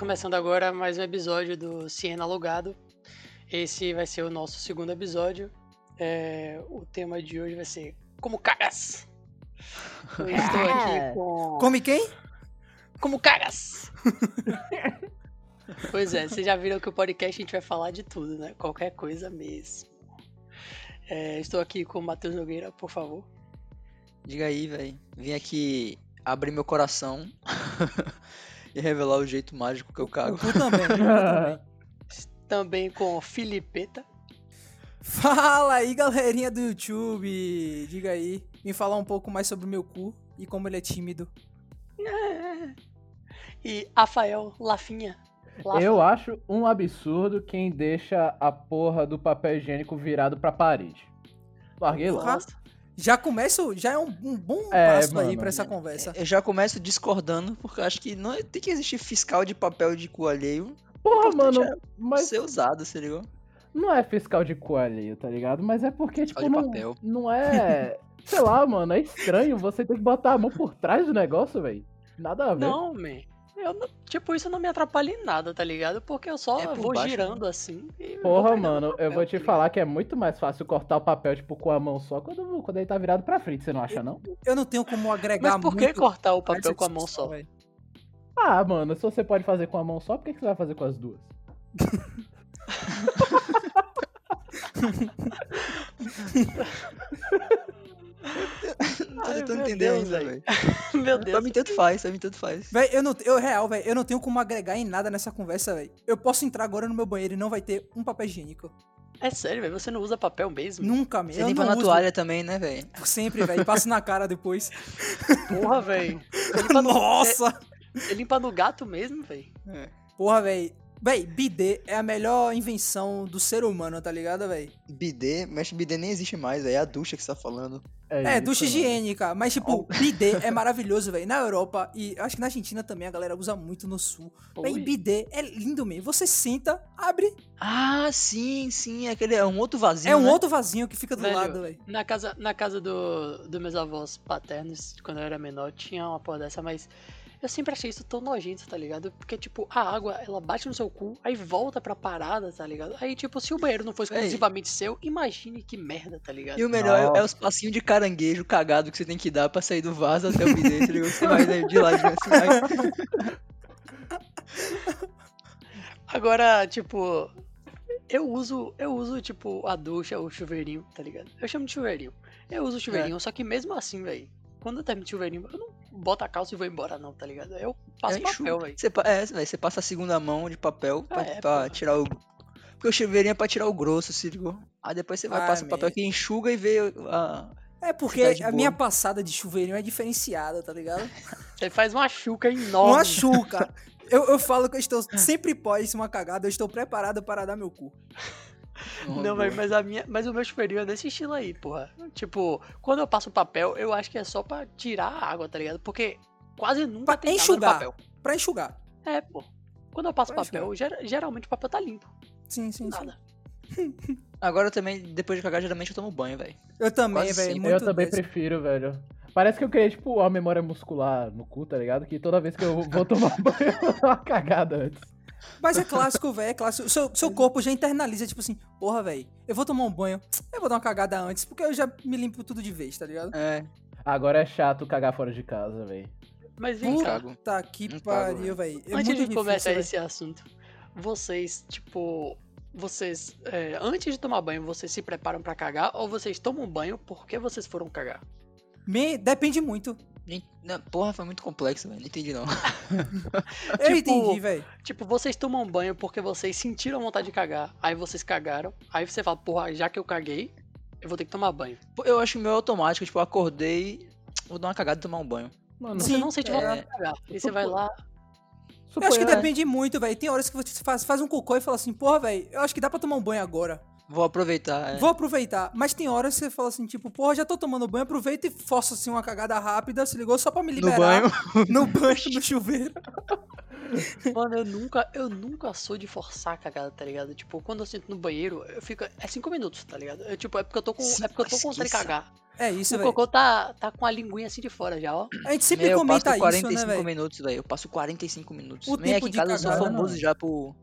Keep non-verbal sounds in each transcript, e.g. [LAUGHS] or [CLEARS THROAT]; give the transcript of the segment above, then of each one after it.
começando agora mais um episódio do Siena Alugado. Esse vai ser o nosso segundo episódio. É, o tema de hoje vai ser Como Cagas. Eu [LAUGHS] estou aqui com. Come quem? Como Cagas! [LAUGHS] pois é, vocês já viram que o podcast a gente vai falar de tudo, né? Qualquer coisa mesmo. É, estou aqui com o Matheus Nogueira, por favor. Diga aí, velho. Vim aqui abrir meu coração [LAUGHS] e revelar o jeito mágico que eu cago. Tu também. tu [LAUGHS] também. Também com Filipeta. Fala aí, galerinha do YouTube. Diga aí. Vim falar um pouco mais sobre o meu cu e como ele é tímido. [LAUGHS] E Rafael Lafinha. Lafa. Eu acho um absurdo quem deixa a porra do papel higiênico virado pra parede. Larguei lá. Nossa. Já começo, já é um, um bom É, passo aí mano. pra essa conversa. Eu já começo discordando, porque eu acho que não tem que existir fiscal de papel de cu alheio Porra, mano, é mas ser usado, se ligou? não é fiscal de cu alheio, tá ligado? Mas é porque, tipo, de não, papel. não é. Sei lá, mano, é estranho você ter que botar a mão por trás do negócio, velho. Nada a ver. Não, man. Eu não- tipo, isso não me atrapalha em nada, tá ligado? Porque eu só É por vou baixo, girando assim. e vou Porra, pegando mano, eu papel, vou te tá falar que é muito mais fácil cortar o papel, tipo, com a mão só quando, quando ele tá virado pra frente, você não acha, não? Eu não tenho como agregar Mas por que muito cortar o papel essa com a mão discussão, só? velho. Ah, mano, se você pode fazer com a mão só, por que, que você vai fazer com as duas? [LAUGHS] [LAUGHS] Ai, tô, tô meu entendendo Deus, ainda, velho. velho. [LAUGHS] Meu Pra Deus. mim tanto faz, pra mim tanto faz. Véi, eu não, eu real, velho, eu não tenho como agregar em nada nessa conversa, velho. Eu posso entrar agora no meu banheiro e não vai ter um papel higiênico. É sério, velho. Você não usa papel mesmo? Nunca, mesmo. Você Eu limpa na uso toalha também, né, velho? Sempre, velho. Passo na cara depois. [LAUGHS] Porra, velho. [LAUGHS] Você limpa no- Nossa! Você limpa no gato mesmo, velho. Porra, velho. Véi, bidê é a melhor invenção do ser humano, tá ligado, velho? Bidê, mas bidê nem existe mais, velho. É a ducha que você tá falando. É, isso, ducha higiênica. Mas, tipo, bidê é maravilhoso, velho. Na Europa e acho que na Argentina também a galera usa muito no sul. Véi, bidê é lindo mesmo. Você senta, abre. Ah, sim, sim. É, aquele, é um outro vazio, é um né? outro vasinho que fica do Velho, lado, velho. Na casa, na casa do, dos meus avós paternos, quando eu era menor, tinha uma porra dessa, mas eu sempre achei isso tão nojento, tá ligado? Porque, tipo, a água, ela bate no seu cu, aí volta pra parada, tá ligado? Aí, tipo, se o banheiro não for Véi. exclusivamente seu, imagine que merda, tá ligado? E o melhor é, é os passinhos de caranguejo cagado que você tem que dar pra sair do vaso até o bidê, tá ligado? Você vai né, de lá, assim, vai... [LAUGHS] Agora, tipo, eu uso, eu uso, tipo, a ducha, o chuveirinho, tá ligado? Eu chamo de chuveirinho. Eu uso o chuveirinho, só que mesmo assim, velho, quando eu termino o chuveirinho, eu não boto a calça e vou embora, não, tá ligado? Eu passo Eu papel, velho. Você, é, você passa a segunda mão de papel pra, É, pra tirar o. Porque o chuveirinho é pra tirar o grosso, se ligou? Aí depois você vai Ah, passar o papel man. que enxuga e vê a. É porque de a boa. minha passada de chuveirinho é diferenciada, tá ligado? [LAUGHS] Você faz uma chuca enorme. Uma chuca. Eu, eu falo que eu estou sempre pós uma cagada, eu estou preparado para dar meu cu. Não, velho, mas a minha, mas o meu chuveirinho é desse estilo aí, porra. Tipo, quando eu passo papel, eu acho que é só pra tirar a água, tá ligado? Porque quase nunca Pra tem enxugar. água no papel. Pra enxugar. É, pô. Quando eu passo Pra papel, ger- geralmente o papel tá limpo. Sim, sim, sim. Nada. [LAUGHS] Agora também, depois de cagar, geralmente eu tomo banho, velho. Eu também, velho. Eu também desse. prefiro, velho. Parece que eu criei, tipo, uma memória muscular no cu, tá ligado? Que toda vez que eu vou tomar [LAUGHS] banho, eu dou uma cagada antes. Mas é clássico, velho, é clássico. Seu, seu corpo já internaliza, tipo assim, porra, velho, eu vou tomar um banho, eu vou dar uma cagada antes, porque eu já me limpo tudo de vez, tá ligado? É, Agora é chato cagar fora de casa, velho. Mas vem cá, cago. Tá que Não pariu, velho. É antes de começar esse assunto, vocês, tipo, vocês, é, antes de tomar banho, vocês se preparam pra cagar ou vocês tomam banho porque vocês foram cagar? Me- Depende muito. Não, porra, foi muito complexo, velho. Não entendi não. [LAUGHS] Eu Tipo, entendi, velho. Tipo, vocês tomam banho porque vocês sentiram vontade de cagar, aí vocês cagaram, aí você fala, porra, já que eu caguei, eu vou ter que tomar banho. Eu acho meio automático, tipo, eu acordei, vou dar uma cagada e tomar um banho. Mano, Você Sim, não sente é. vontade de cagar. Aí você vai lá, Eu acho que suponha- depende muito, velho. Tem horas que você faz, faz um cocô e fala assim, porra, velho, eu acho que dá pra tomar um banho agora. Vou aproveitar. é. Vou aproveitar. Mas tem horas que você fala assim, tipo, porra, já tô tomando banho, aproveita e força assim uma cagada rápida, se ligou? Só pra me No liberar. banho. [LAUGHS] No banho, no chuveiro. [LAUGHS] Mano, eu nunca, eu nunca sou de forçar a cagada, tá ligado? Tipo, quando eu sinto no banheiro, eu fico. É cinco minutos, tá ligado? Eu, tipo, é porque eu tô com. Sim, é porque eu tô com vontade de que cagar. É isso, O velho. cocô tá, tá com a linguinha assim de fora já, ó. A gente sempre Meu, eu comenta passo isso, 45 né, velho? minutos, velho. Eu passo 45 minutos. O Vem tempo aqui em de casa eu sou famoso mano. já por,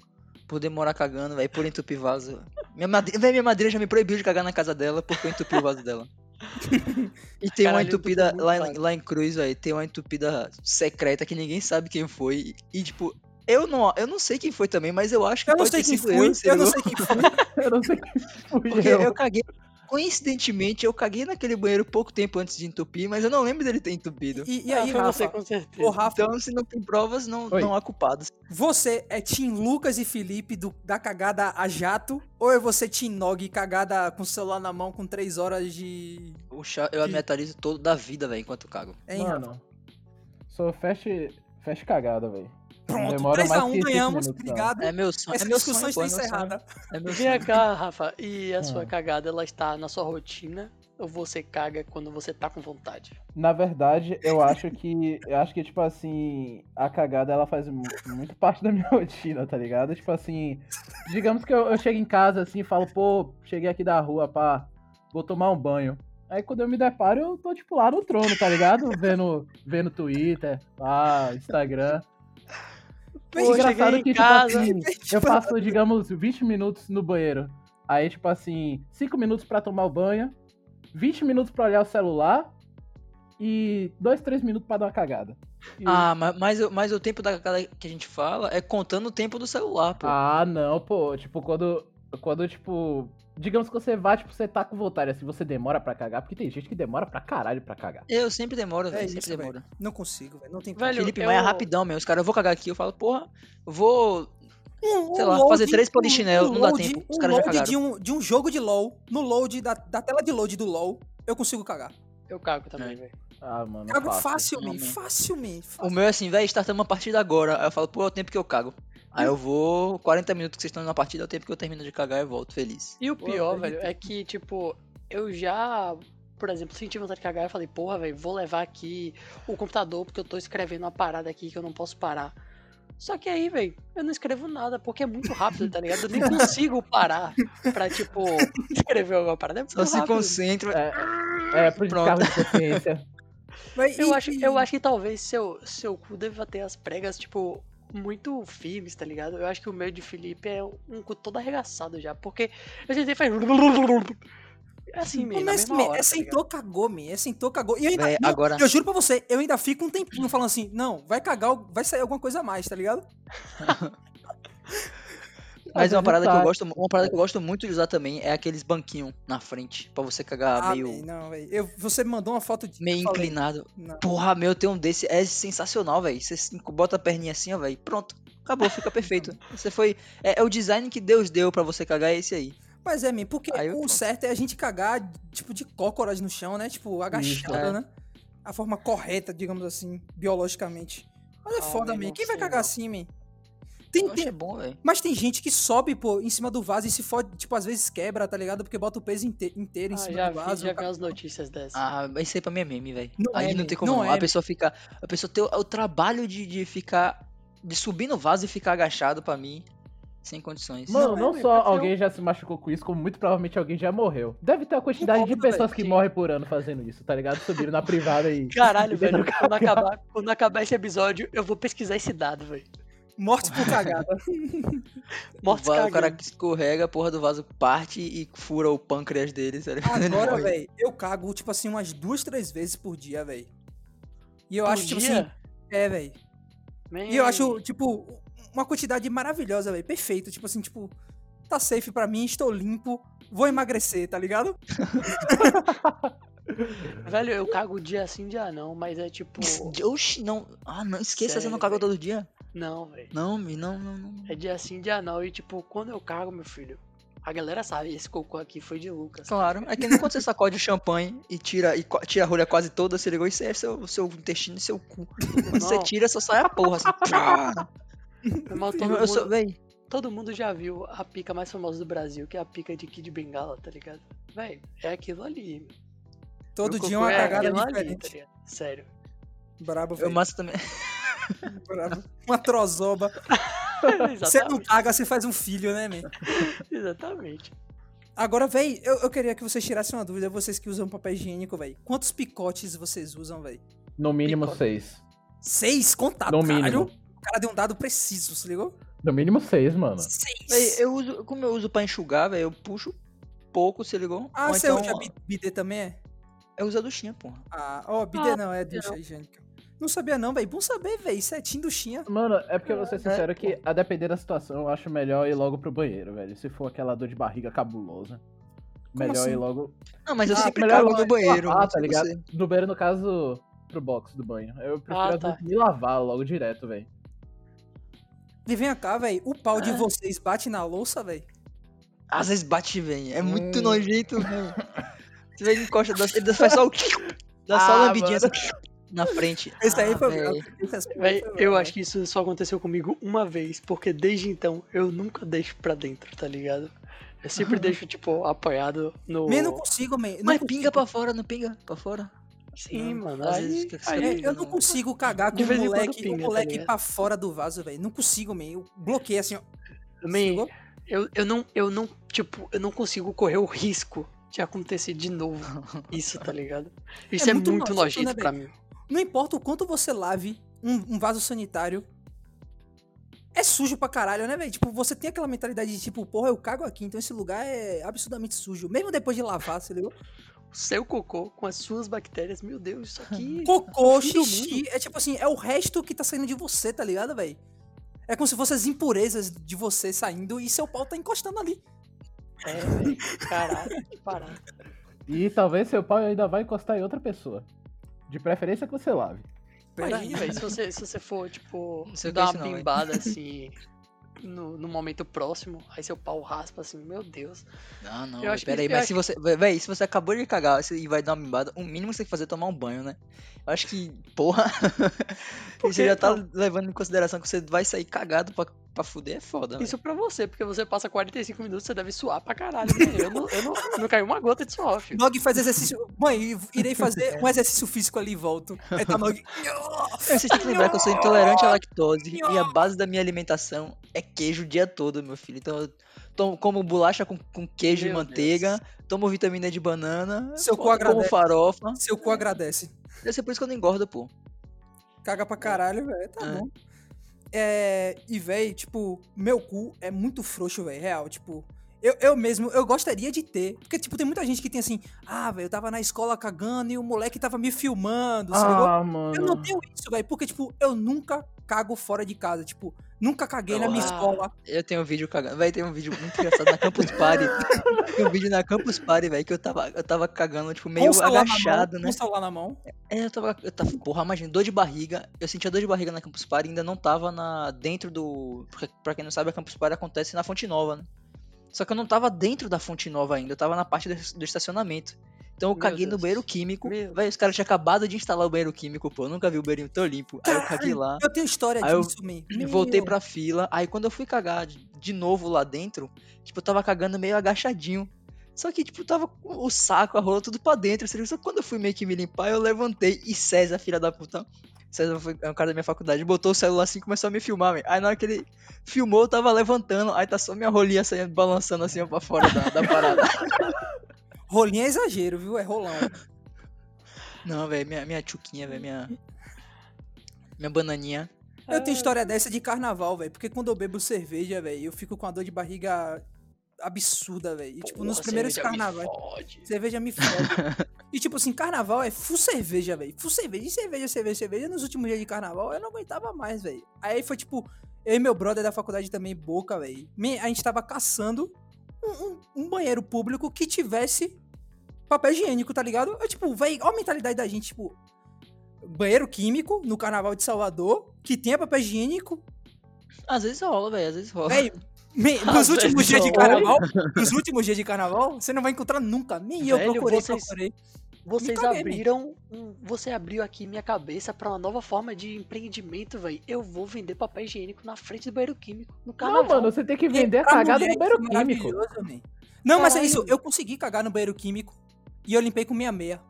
por demorar cagando, velho, por entupir vaso. Minha madrinha, minha madrinha já me proibiu de cagar na casa dela porque eu entupi o vaso dela. [LAUGHS] E tem uma Caralho, entupida entupou lá, em- lá em Cruz, velho. Tem uma entupida secreta que ninguém sabe quem foi. E, tipo, eu não, eu não sei quem foi também, mas eu acho que Eu não sei quem fui, eu. não sei quem foi. Eu não sei quem fui Porque eu. eu caguei. Coincidentemente, eu caguei naquele banheiro pouco tempo antes de entupir, mas eu não lembro dele ter entupido. E, e Ah, aí, você Rafa? com certeza. Ô, Rafa, Então, se não tem provas, não, Oi. não há culpados. você é Tim Lucas e Felipe do- da cagada a jato? Ou é você Tim Nog cagada com o celular na mão com 3 horas de. O chá, eu Que- me atualizo todo da vida, velho, enquanto cago. Rafa? Mano, sou fast, fast cagada, velho. Pronto, demora mais 3x1 que cinco ganhamos, obrigado. É meu sonho. Essa é meu discussão sonho, está é meu sonho. encerrada. É meu Vem cá, Rafa, e a sua Hum. cagada, ela está na sua rotina? Ou você caga quando você tá com vontade? Na verdade, eu acho que. Eu acho que, tipo assim, a cagada ela faz mu- muito parte da minha [LAUGHS] rotina, tá ligado? Tipo assim, digamos que eu, eu chego em casa assim e falo, pô, cheguei aqui da rua, pá, vou tomar um banho. Aí quando eu me deparo, eu tô, tipo, lá no trono, tá ligado? Vendo, vendo Twitter, lá, Instagram. Bem, Pô, engraçado que, tipo casa. assim, [LAUGHS] eu passo, digamos, 20 minutos no banheiro. Aí, tipo assim, 5 minutos pra tomar o banho, 20 minutos pra olhar o celular e 2, 3 minutos pra dar uma cagada. E- Ah, mas, mas, o- mas o tempo da cagada que a gente fala é contando o tempo do celular, pô. Ah, não, pô. Tipo, quando. Quando, tipo. Digamos que você vai, tipo, você tá com vontade, assim, você demora pra cagar, porque tem gente que demora pra caralho pra cagar. Eu sempre demoro, É velho, isso, sempre demoro. Não consigo, velho. Não tem Velho, Felipe, eu- mas é rapidão, meu. Os caras, eu vou cagar aqui, eu falo, porra, eu vou Um- sei um lá, load- fazer três polichinelo, não dá load- tempo, os Um caras já load cagaram. de um, de um jogo de LoL, no load da, da tela de load do LoL, eu consigo cagar. Eu cago também, velho. Ah, mano. Cago fácil. facilmente, Não, facilmente. O facilmente. meu é assim, velho, startamos uma partida agora. Aí eu falo, pô, é o tempo que eu cago. Aí eu vou, 40 minutos que vocês estão na partida, é o tempo que eu termino de cagar e eu volto feliz. E o pior, velho. velho, é que, tipo, eu já, por exemplo, senti vontade de cagar eu falei, porra, velho, vou levar aqui o computador porque eu tô escrevendo uma parada aqui que eu não posso parar. Só que aí, velho, eu não escrevo nada porque é muito rápido, tá ligado? Eu nem [LAUGHS] consigo parar pra, tipo, escrever alguma parada. É muito Só se rápido. concentra. É, é pro de consciência. [LAUGHS] Mas Eu e- acho, e- eu acho que talvez seu, seu cu deva ter as pregas, tipo, muito firmes, tá ligado? Eu acho que o meu de Felipe é um cu todo arregaçado já, porque eu tentei fazer... É assim mesmo, na Mas, mesma hora, é tá sentou, cagou, me. É sentou, cagou. E eu ainda. Véi, não, agora- Eu juro pra você, eu ainda fico um tempinho falando assim, não, vai cagar, vai sair alguma coisa a mais, tá ligado? [LAUGHS] Mas uma vezes parada, que eu gosto, uma parada que eu gosto muito de usar também é aqueles banquinhos na frente, pra você cagar Ah, meio, véi, não, velho. Eu- Você me mandou uma foto de. meio inclinado. Não. Porra, meu, tem um desse, é sensacional, velho. Você bota a perninha assim, ó, velho, pronto. Acabou, fica perfeito. [LAUGHS] Você foi. É, é o design que Deus deu pra você cagar, é esse aí. Mas é, man, porque Aí eu- o certo é a gente cagar, tipo, de cócoras no chão, né? Tipo, agachado, é. né? A forma correta, digamos assim, biologicamente. Mas é Ah, foda, man. Quem vai cagar não. assim, man? Tem, tem- bom, velho. Mas tem gente que sobe, pô, em cima do vaso e se fode, tipo, às vezes quebra, tá ligado? Porque bota o peso inte- inteiro em Ah, cima já do vaso. já vi as notícias dessas. Ah, isso aí pra mim é meme, velho. Não Aí é, não tem como não não. é, A pessoa fica. A pessoa tem o, o trabalho de, de ficar. De subir no vaso e ficar agachado pra mim. Sem condições. Mano, Não, não é, só alguém já se machucou com isso, como muito provavelmente alguém já morreu. Deve ter uma quantidade de pessoas que sim. morrem por ano fazendo isso, tá ligado? Subiram na privada e. Caralho, [LAUGHS] velho, quando acabar, quando acabar esse episódio, eu vou pesquisar esse dado, velho. Morte por cagada. [LAUGHS] Mortes va- o cara que escorrega, a porra do vaso parte e fura o pâncreas dele, tá ligado? Ele Agora, velho, eu cago, tipo assim, umas duas, três vezes por dia, velho. E eu Um acho, tipo assim, dia? é, velho. E eu acho, tipo, uma quantidade maravilhosa, velho. Perfeito. Tipo assim, tipo, tá safe pra mim, estou limpo, vou emagrecer, tá ligado? [LAUGHS] Velho, eu cago dia sim, dia não, mas é tipo. Oxi, não. Ah, não, esqueça, você não Sério, caga todo dia? Não, velho. Não, não, não, não. É dia sim, dia não. E tipo, quando eu cago, meu filho, a galera sabe, esse cocô aqui foi de Lucas. Claro, é que nem quando você sacode o champanhe e tira, e tira a rolha quase toda, você ligou, isso é seu, seu intestino e seu cu. Quando você tira, só sai a porra, assim. Mas todo, Eu sou, mundo, véi, todo mundo já viu a pica mais famosa do Brasil, que é a pica de Kid Bengala, tá ligado? Véi, é aquilo ali. Todo Meu dia uma é cagada aquilo ali, diferente. tá? Sério. Brabo, eu velho. massa também. Uma trozoba. [LAUGHS] Você não caga, você faz um filho, né, man? Exatamente. Agora, véi, eu, eu queria que vocês tirassem uma dúvida, vocês que usam papel higiênico, véi. Quantos picotes vocês usam, véi? No mínimo Picote. seis. Seis? Contado, No caralho. mínimo. O cara deu um dado preciso, se ligou? No mínimo seis, mano. Seis. Véi, eu uso, como eu uso pra enxugar, velho, eu puxo pouco, se ligou? Ah, Ou você então, usa bi- bidê também, é? eu uso a duchinha, porra. Ah, ó, bidê Ah, não, é ducha higiênica. Não sabia não, véi. Bom saber, véi. Setinho duchinha. Mano, é porque eu vou ser É, sincero que, a depender da situação, eu acho melhor ir logo pro banheiro, velho. Se for aquela dor de barriga cabulosa. Como Melhor assim? ir logo. Não, mas eu Ah, sempre melhor cago logo no banheiro. não tá sei ligado? você. Do banheiro, no caso, pro box do banho. Eu prefiro Ah, tá. me lavar logo direto, velho. E vem cá, véi. O pau de Ah. vocês bate na louça, véi? Às vezes bate [LAUGHS] vem. É muito Hum. nojento, velho. Você vê, ele encosta, ele faz só o. [LAUGHS] [LAUGHS] Dá só Ah, lambidinha assim, na frente. Esse aí Ah, foi eu acho que isso só aconteceu comigo uma vez, porque desde então eu nunca deixo pra dentro, tá ligado? Eu sempre [LAUGHS] deixo, tipo, apoiado no. Eu não consigo, man. Não Mas consigo. pinga pra fora, não pinga pra fora. Sim, Não, mano. às Aí, aí- É, eu não consigo cagar com o quando moleque, pinga, o tá moleque ligado? pra fora do vaso, velho. Não consigo, man. Eu bloqueei assim, ó. Man, eu, eu não, eu não, tipo, eu não consigo correr o risco de acontecer de novo [LAUGHS] isso, tá ligado? Isso É é, muito muito, nojento, nojento né, pra mim. Não importa o quanto você lave um, um vaso sanitário. É sujo pra caralho, né, velho? Tipo, você tem aquela mentalidade de tipo, porra, eu cago aqui, então esse lugar é absurdamente sujo. Mesmo depois de lavar, você ligou? O seu cocô com as suas bactérias, meu Deus, isso aqui. [LAUGHS] Cocô, do xixi, é tipo assim, é o resto que tá saindo de você, tá ligado, velho? É como se fossem as impurezas de você saindo e seu pau tá encostando ali. É, velho. Caralho, que parada. E talvez seu pau ainda vai encostar em outra pessoa. De preferência que você lave. Imagina, velho, se você, se você for, tipo, Não dar é uma não, bimbada [LAUGHS] assim. No, no momento próximo, aí seu pau raspa assim, meu Deus. Não, não, Eu acho que- pera aí, eu mas acho se você. Véi, se você acabou de cagar você- e vai dar uma bimbada, o mínimo que você tem que fazer é tomar um banho, né? Eu acho que, porra. [LAUGHS] Por você já tá Não. levando em consideração que você vai sair cagado pra, pra fuder, é foda. Isso pra você, porque você passa 45 minutos, você deve suar pra caralho. Né? Eu, não, eu não, não caiu uma gota de suor, filho. Nog faz exercício. Mãe, irei fazer um exercício físico ali e volto. Aí tá Nog. [LAUGHS] Vocês têm que lembrar que eu sou intolerante à lactose e a base da minha alimentação é queijo o dia todo, meu filho. Então eu tomo, como bolacha com, com queijo Meu e manteiga, tomo vitamina de banana, Seu cu como agradece. farofa. Seu cu agradece. Deve ser por isso que eu não engordo, pô. Caga pra caralho, velho. Tá É. bom. É. E, velho, tipo, meu cu é muito frouxo, velho. Real, tipo. Eu, eu mesmo, eu gostaria de ter. Porque, tipo, tem muita gente que tem assim, ah, velho, eu tava na escola cagando e o moleque tava me filmando? Ah, Eu não mano. tenho isso, velho, porque, tipo, eu nunca cago fora de casa. Tipo, nunca caguei na minha Ah. escola. Eu tenho um vídeo cagando. Véi, tem um vídeo muito engraçado na Campus Party. [LAUGHS] tem um vídeo na Campus Party, velho, que eu tava, eu tava cagando, tipo, Com meio celular agachado, na mão, né? Com o celular na mão. É, eu tava. Eu tava. Porra, imagina, dor de barriga. Eu sentia dor de barriga na Campus Party e ainda não tava na, dentro do. Pra quem não sabe, a Campus Party acontece na Fonte Nova, né? Só que eu não tava dentro da Fonte Nova ainda, eu tava na parte do, estacionamento. Então eu Meu caguei no Deus. banheiro químico. Meu Véi, os caras tinham acabado de instalar o banheiro químico, pô. Eu nunca vi o banheiro tão limpo. Aí eu caguei lá. Eu tenho história Aí eu disso, [CLEARS THROAT] man. Voltei pra fila. Aí quando eu fui cagar de, novo lá dentro, tipo, eu tava cagando meio agachadinho. Só que, tipo, tava com o saco, a rola, tudo pra dentro. Só que quando eu fui meio que me limpar, eu levantei. E César, filha da puta. César é um cara da minha faculdade, botou o celular assim e começou a me filmar, velho. Aí na hora que ele filmou, eu tava levantando. Aí tá só minha rolinha saindo, balançando assim pra fora da, da parada. [LAUGHS] Rolinho é exagero, viu? É rolão. Não, velho, minha, minha tchuquinha, velho, minha. Minha bananinha. Eu tenho história dessa de carnaval, velho. Porque quando eu bebo cerveja, velho, eu fico com a dor de barriga absurda, velho. E, tipo, nos primeiros carnavais. Cerveja me fode. [LAUGHS] e, tipo assim, carnaval é full cerveja, velho. Full cerveja. E cerveja, cerveja, cerveja. Nos últimos dias de carnaval, eu não aguentava mais, velho. Aí foi, tipo, eu e meu brother da faculdade também, Boca, velho. me- A gente tava caçando um, um- um banheiro público que tivesse papel higiênico, tá ligado? Eu, tipo, velho, olha a mentalidade da gente, tipo... Banheiro químico no carnaval de Salvador, que tenha papel higiênico, Às vezes rola, velho, às vezes rola. Véi, me- [LAUGHS] nos Às últimos dias de [LAUGHS] não. carnaval, nos últimos dias de carnaval, você não vai encontrar nunca. Nem eu Velho, procurei, vocês- procurei. Vocês caguei, abriram. um- você abriu aqui minha cabeça pra uma nova forma de empreendimento, velho. Eu vou vender papel higiênico na frente do banheiro químico. No Não, carnaval. mano, você tem que vender a cagada mulher, no banheiro é químico. man. Não, mas é isso. Eu consegui cagar no banheiro químico e eu limpei com minha meia.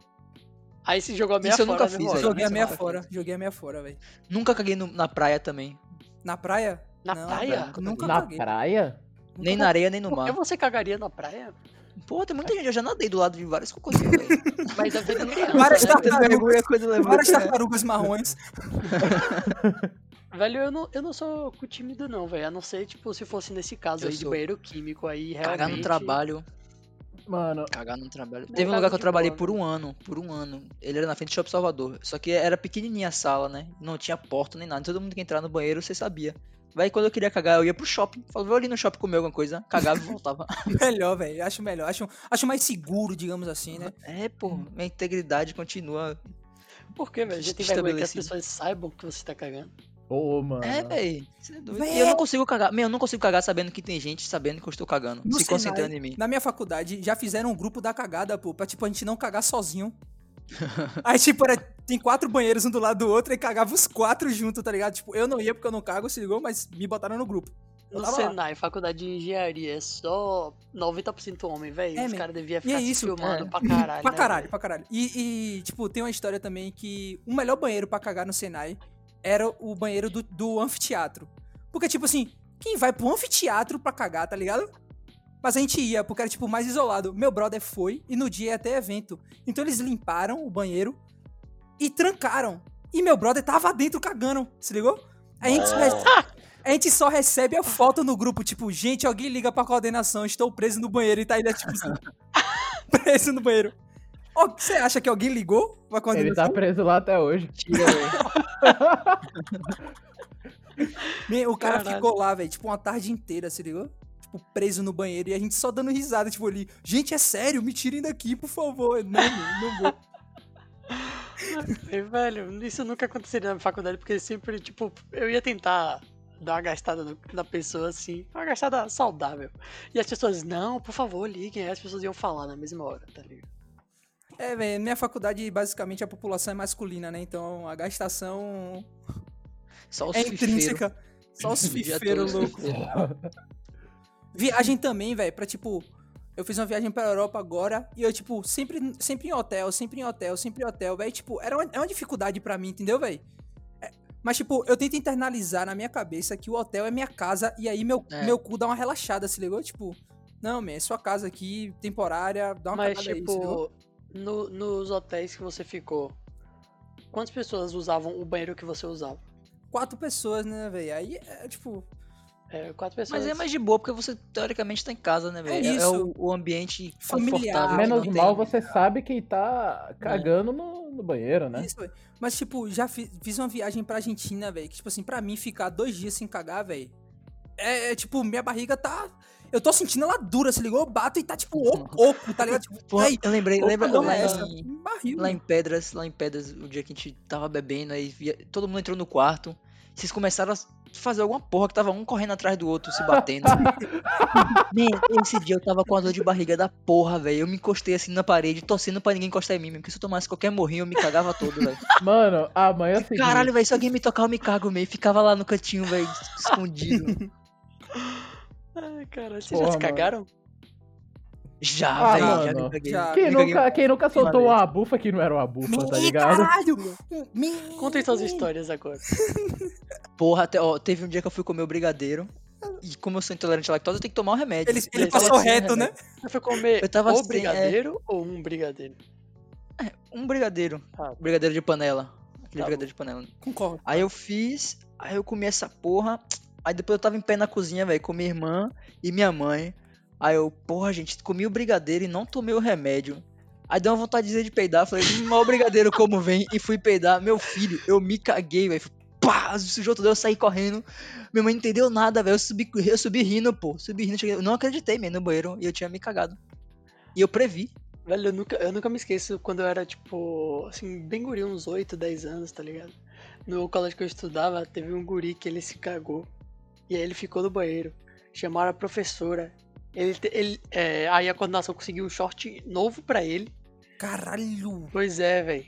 Aí se jogou a meia Isso eu fora, nunca né, fiz, velho. Joguei a meia nunca fora. Joguei a meia fora, velho. Nunca caguei no- na praia também. Na praia? Na Não, praia? Nunca Na caguei. praia? Nem na areia, nem no Por que mar. você cagaria na praia? Pô, tem muita gente. Eu já nadei do lado de vários cocôzinhos, velho. [LAUGHS] Mas a vida criança, Várias né, [LAUGHS] tartarugas. Várias né? tartarugas marrons. [LAUGHS] Velho, eu não, eu não sou com tímido não, velho. A não ser, tipo, se fosse nesse caso Eu aí de sou. banheiro químico aí, realmente... Cagar no trabalho. Mano, Cagar no trabalho. Teve um lugar que eu de trabalhei boa, por um ano. Por um ano. Ele era na frente do Shopping Salvador. Só que era pequenininha a sala, né? Não tinha porta nem nada. Todo mundo que entrar no banheiro, você sabia. Vai quando eu queria cagar, eu ia pro shopping. Falava, vou ali no shopping comer alguma coisa. Cagava e voltava. [LAUGHS] Melhor, velho. Acho melhor. Acho, acho mais seguro, digamos assim, né? É, pô. Minha integridade continua. Por quê, velho? Já tem vergonha que as pessoas saibam que você tá cagando. ô, mano. É, velho. Você é eu não consigo cagar. Meu, eu não consigo cagar sabendo que tem gente sabendo que eu estou cagando. No se Senai, concentrando em mim. Na minha faculdade, já fizeram um grupo da cagada, pô, pra, tipo, a gente não cagar sozinho. [LAUGHS] Aí, tipo, era, tem quatro banheiros um do lado do outro e cagava os quatro juntos, tá ligado? Tipo, eu não ia porque eu não cago, se ligou, mas me botaram no grupo. Eu No tava lá. Senai, faculdade de engenharia, é só 90% homem, velho. É, Os caras deviam E ficar é isso, filmando é. pra caralho. Pra né, caralho, velho? pra caralho. E, e, tipo, tem uma história também que o melhor banheiro pra cagar no Senai era o banheiro do, do anfiteatro. Porque, tipo assim, quem vai pro anfiteatro pra cagar, tá ligado? Mas a gente ia, porque era, tipo, mais isolado. Meu brother foi e no dia ia ter evento. Então eles limparam o banheiro e trancaram. E meu brother tava dentro cagando, se ligou? A gente, só rece- a gente só recebe a foto no grupo, tipo, gente, alguém liga pra coordenação, estou preso no banheiro e tá ainda, tipo assim, [LAUGHS] preso no banheiro. Você acha que alguém ligou pra Ele coordenação? tá preso lá até hoje. [LAUGHS] Me- O cara Caralho. ficou lá, velho, tipo, uma tarde inteira, se ligou? Tipo, preso no banheiro e a gente só dando risada, tipo, ali, gente, é sério, me tirem daqui, por favor. Não, não, não vou. Velho, isso nunca aconteceria na faculdade, porque sempre, tipo, eu ia tentar dar uma gastada no- na pessoa, assim, uma gastada saudável. E as pessoas, não, por favor, liguem. Aí as pessoas iam falar na mesma hora, tá ligado? É, velho, minha faculdade, basicamente, a população é masculina, né? Então, a gastação Só os é intrínseca. Só os [LAUGHS] fifeiros loucos. [LAUGHS] Viagem também, velho, pra tipo. Eu fiz uma viagem pra Europa agora e eu, tipo, sempre, sempre em hotel, sempre em hotel, sempre em hotel, velho. Tipo, era uma, é uma dificuldade pra mim, entendeu, velho? É, mas, tipo, eu tento internalizar na minha cabeça que o hotel é minha casa e aí meu, É. meu cu dá uma relaxada, se ligou? Tipo, não, man, é sua casa aqui, temporária, dá uma Mas, cagada aí, tipo, no- nos hotéis que você ficou, quantas pessoas usavam o banheiro que você usava? Quatro pessoas, né, velho? Aí é, tipo, É, quatro pessoas. Mas é mais de boa, porque você teoricamente tá em casa, né, velho? É, isso. o, o ambiente Familiar, confortável. Menos mal tem- você sabe quem tá cagando no, no banheiro, né? Isso, velho. Mas, tipo, já fi- fiz uma viagem pra Argentina, velho. Que, tipo assim, pra mim ficar dois dias sem cagar, velho. É, é, tipo, minha barriga tá. Eu tô sentindo ela dura, se ligou? Eu bato e tá, tipo, oco, [LAUGHS] oco, tá ligado? Tipo, ai, eu lembrei, opa, lembra não lá é essa? em, barril. lá em Pedras, lá em Pedras, o dia que a gente tava bebendo, aí via- todo mundo entrou no quarto. Vocês começaram a fazer alguma porra que tava um correndo atrás do outro, se batendo. [LAUGHS] Man, esse dia eu tava com a dor de barriga da porra, velho. Eu me encostei assim na parede, torcendo pra ninguém encostar em mim, mesmo, porque se eu tomasse qualquer morrinho eu me cagava todo, velho. Mano, amanhã é seguinte. Caralho, velho, se alguém me tocar eu me cago meio. Ficava lá no cantinho, velho, escondido. Ai, cara, vocês Porra, já se mano. cagaram? Já, Ah, velho, já mano. me caguei. Já. Quem Me caguei nunca, quem nunca soltou uma bufa que não era uma bufa, tá ligado? Caralho! Me- Contem suas histórias agora. [LAUGHS] Porra, até, ó, teve um dia que eu fui comer o brigadeiro. E como eu sou intolerante à lactose, eu tenho que tomar o remédio. Ele, ele passou sem reto, né? remédio. Você foi comer Eu tava o sem, é. brigadeiro ou um brigadeiro? Um brigadeiro. Ah. Brigadeiro de panela. Aquele Tá brigadeiro de panela. Concordo. Aí eu fiz, aí eu comi essa porra. Aí depois eu tava em pé na cozinha, velho, com minha irmã e minha mãe. Aí eu, porra, gente, comi o brigadeiro e não tomei o remédio. Aí deu uma vontade de dizer de peidar. Falei, hum, mas o brigadeiro como vem? E fui peidar. Meu filho, eu me caguei, velho. Pá, sujou tudo, eu saí correndo. Minha mãe não entendeu nada, velho. Eu subi, eu subi rindo, pô. Subi rindo, cheguei. Eu não acreditei, mesmo, no banheiro. E eu tinha me cagado. E eu previ. Velho, eu nunca, eu nunca me esqueço quando eu era, tipo, assim, bem guri, uns 8, 10 anos, tá ligado? No colégio que eu estudava, teve um guri que ele se cagou. E aí ele ficou no banheiro. Chamaram a professora. Ele, ele, é, aí a coordenação conseguiu um short novo pra ele. Caralho! Pois é, velho.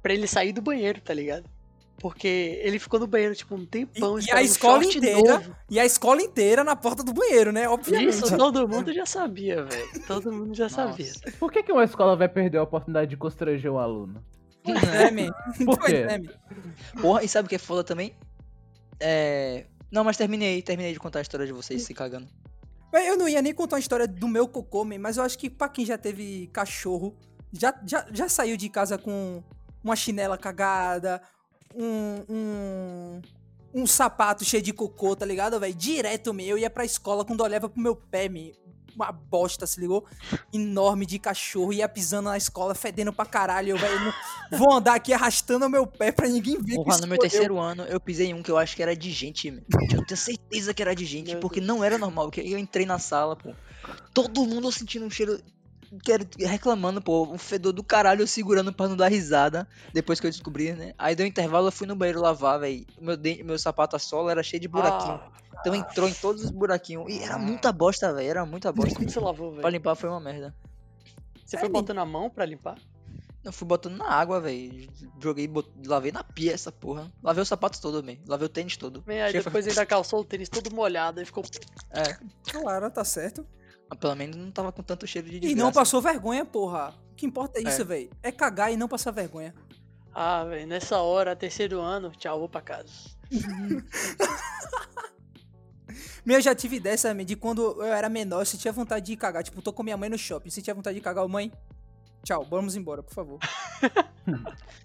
Pra ele sair do banheiro, tá ligado? Porque ele ficou no banheiro, tipo, um tempão. E- e a escola inteira? novo. E a escola inteira na porta do banheiro, né? Obviamente. Isso todo mundo já sabia, velho. Todo mundo já Nossa. sabia. Por que, que uma escola vai perder a oportunidade de constranger um aluno? É, man. [LAUGHS] Por Pois quê? é. Porra, e sabe o que é foda também? É. Não, mas terminei, terminei de contar a história de vocês se cagando. Mas Eu não ia nem contar a história do meu cocô, man, mas eu acho que pra quem já teve cachorro, já, já, já saiu de casa com uma chinela cagada, um, um, um sapato cheio de cocô, tá ligado, velho? Direto, meu. Eu ia pra escola quando eu olhava pro meu pé, me uma bosta, se ligou? Enorme de cachorro, ia pisando na escola, fedendo pra caralho. Eu, velho, não- vou andar aqui arrastando o meu pé pra ninguém ver Porra, no meu eu. terceiro ano eu pisei em um que eu acho que era de gente. Eu tenho certeza que era de gente, Meu porque não era normal. Porque eu entrei na sala, pô. Todo mundo sentindo um cheiro. Quero- Reclamando, pô, um fedor do caralho segurando pra não dar risada. Depois que eu descobri, né? Aí deu um intervalo, eu fui no banheiro lavar, velho. Meu, dente- meu sapato a sola era cheio de buraquinho. Ah, Então entrou em todos os buraquinhos. E era muita bosta, velho. Era muita bosta. como você lavou, pra velho? limpar foi uma merda. Você foi É, botando a mão pra limpar? Eu fui botando na água, velho. Joguei, bot... lavei na pia essa porra. Lavei os sapatos todos, man. Lavei o tênis todo. Vem aí, depois [LAUGHS] ainda calçou o tênis todo molhado e ficou. É, Claro, tá certo. Pelo menos não tava com tanto cheiro de E desgraça. não passou vergonha, porra. O que importa é É. isso, velho. É cagar e não passar vergonha. Ah, velho, nessa hora, terceiro ano, tchau, vou pra casa. [LAUGHS] Meu, eu já tive dessa, de quando eu era menor, eu sentia vontade de cagar. Tipo, tô com minha mãe no shopping, sentia vontade de cagar. Mãe, tchau, vamos embora, por favor. [LAUGHS]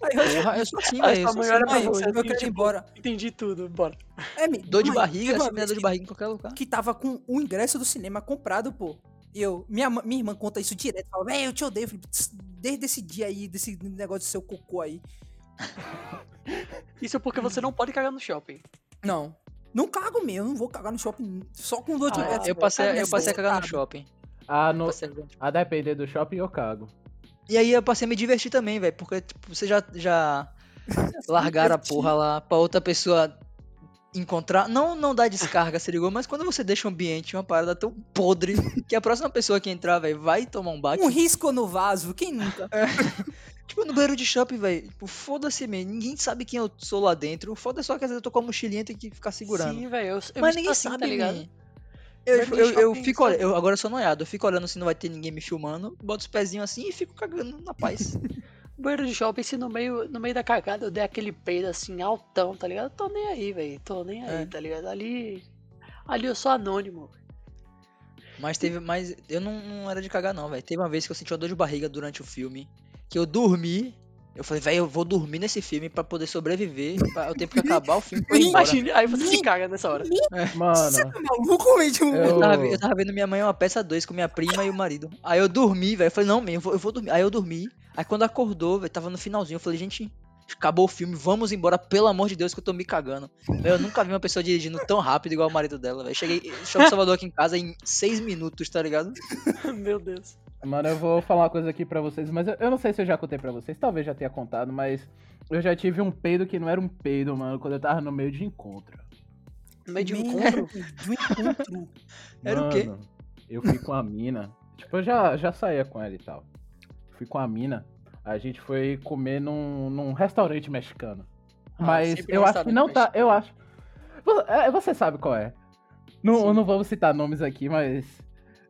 Aí eu, Porra, eu sou assim, Ah, velho. eu sou assim. mãe, você, eu assim, quero ir tipo, embora. Entendi tudo, bora. É, me- Dor de mãe, barriga, dá vez dor de barriga em qualquer lugar. Que tava com o ingresso do cinema comprado, pô. E eu, minha, minha irmã conta isso direto. Fala, velho, eu te odeio. Eu falei, "Tss, desde esse dia aí, desse negócio do seu cocô aí. Isso é porque você não pode cagar no shopping. Não. Não cago mesmo, eu não vou cagar no shopping só com dor de Ah, ingresso. Eu passei, Cago eu nesse passei a cagar no shopping. Ah, no, Passei a cagar no shopping. a depender do shopping eu cago. E aí eu passei a me divertir também, velho. Porque, tipo, você já, já [LAUGHS] largaram a porra lá pra outra pessoa encontrar. Não, não dá descarga, se ligou? Mas quando você deixa o ambiente uma parada tão podre que a próxima pessoa que entrar, velho, vai tomar um baque. Um risco no vaso, quem nunca? [LAUGHS] Tipo, no banheiro de shopping, velho. Tipo, foda-se, man. Ninguém sabe quem eu sou lá dentro. Foda só que às vezes eu tô com a mochilinha e tem que ficar segurando. Sim, velho, eu, eu Mas ninguém estressei, sabe, tá ligado? man. Eu, eu, eu fico olhando, eu agora eu sou noiado, eu fico olhando se não vai ter ninguém me filmando, boto os pezinhos assim e fico cagando na paz. [LAUGHS] Banheiro de shopping, se no meio, no meio da cagada eu der aquele peido assim, altão, tá ligado? Tô nem aí, velho. Tô nem aí, É. tá ligado? Ali. Ali eu sou anônimo. Mas teve mais. Eu não, não era de cagar, não, velho. Teve uma vez que eu senti uma dor de barriga durante o filme. Que eu dormi. Eu falei, velho, eu vou dormir nesse filme pra poder sobreviver. Pra o tempo que acabar o filme. [LAUGHS] Imagine, aí você se caga nessa hora. Mano, Tá maluco, gente? Eu- Eu tava, eu tava vendo minha mãe uma peça 2 com minha prima e o marido. Aí eu dormi, velho. Eu falei, não, eu vou, eu vou dormir. Aí eu dormi. Aí quando acordou, velho, tava no finalzinho. Eu falei, gente, acabou o filme, vamos embora, pelo amor de Deus, que eu tô me cagando. Eu nunca vi uma pessoa dirigindo tão rápido igual o marido dela, velho. Cheguei, show de Salvador aqui em casa em 6 minutos, tá ligado? [LAUGHS] Meu Deus. Mano, eu vou falar uma coisa aqui pra vocês, mas eu, eu não sei se eu já contei pra vocês, talvez já tenha contado, mas eu já tive um peido que não era um peido, mano, quando eu tava no meio de encontro. No meio de um encontro. [LAUGHS] De um encontro. Era o quê? Mano, Eu fui com a mina. Tipo, eu já, já saía com ela e tal. Fui com a mina. A gente foi comer num, num restaurante mexicano. Ah, Mas eu acho que não tá. mexicano. Eu acho. É, Você sabe qual é. Não, não vou citar nomes aqui, mas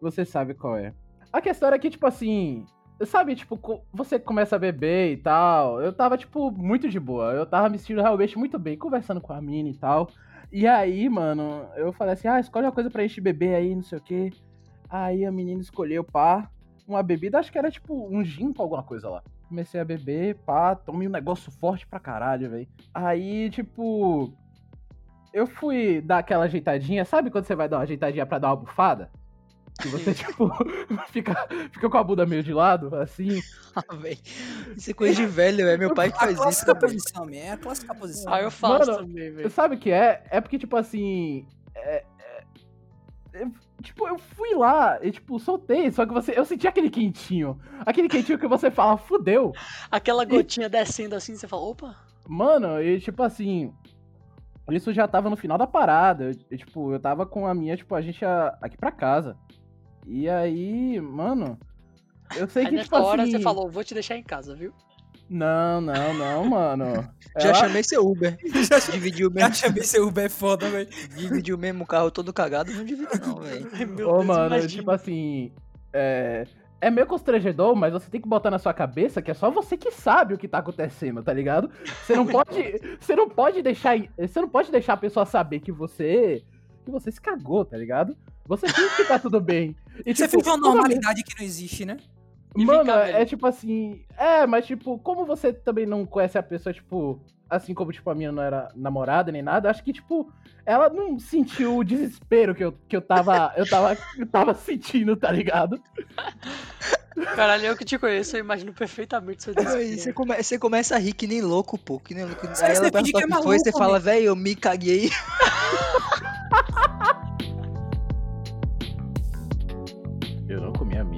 você sabe qual é. A questão era que, tipo assim. Sabe, tipo, você começa a beber e tal. Eu tava, tipo, muito de boa. Eu tava me sentindo realmente muito bem, conversando com a mina e tal. E aí, mano, eu falei assim: ah, escolhe uma coisa pra gente beber aí, não sei o quê. Aí a menina escolheu, pá, uma bebida, acho que era tipo um gin com alguma coisa lá. Comecei a beber, pá, tomei um negócio forte pra caralho, velho. Aí, tipo. Eu fui dar aquela ajeitadinha, sabe quando você vai dar uma ajeitadinha pra dar uma bufada? Que você, [LAUGHS] tipo, [LAUGHS] fica, fica com a bunda meio de lado, assim. Ah, velho. Isso é coisa de velho, velho. Meu pai que A faz isso. clássica velho. posição, man. É a clássica posição. Ah, eu faço Mano, também, velho. Sabe o que é? É porque, tipo assim. é- é- é- tipo, eu fui lá e, tipo, soltei, só que você. Eu senti aquele quentinho. Aquele quentinho que você fala, fudeu. Aquela gotinha descendo assim, você fala, opa. Mano, e tipo assim. Isso já tava no final da parada. Eu, e, tipo, eu tava com a minha, tipo, a gente ia aqui pra casa. E aí, mano. Eu sei Aí que, nessa tipo hora assim. você falou, vou te deixar em casa, viu? Não, não, não, mano. Já Ela- chamei seu Uber. [LAUGHS] Dividiu o Já mesmo, chamei seu Uber é foda, velho. dividiu o mesmo carro todo cagado, não dividiu não, velho. Ô, Deus, mano, imagina. tipo assim. É, é meio constrangedor, mas você tem que botar na sua cabeça que é só você que sabe o que tá acontecendo, tá ligado? Você não [LAUGHS] pode, você não pode deixar, você não pode deixar a pessoa saber que você que você se cagou, tá ligado? Você finge que tá tudo bem. E, você tipo, finge uma normalidade que não existe, né? Mano, é tipo assim. É, mas tipo, como você também não conhece a pessoa, tipo, assim como tipo a minha não era namorada nem nada, acho que tipo ela não sentiu o desespero que eu, que eu tava eu tava eu tava sentindo, tá ligado? [LAUGHS] Caralho, eu que te conheço, eu imagino perfeitamente seu desespero. Você, come, você começa a rir que nem louco, pô. Que nem louco. Aí ela pergunta que, é maluco, foi, você fala, velho, eu me caguei. [LAUGHS] Eu não comi a mina, mano.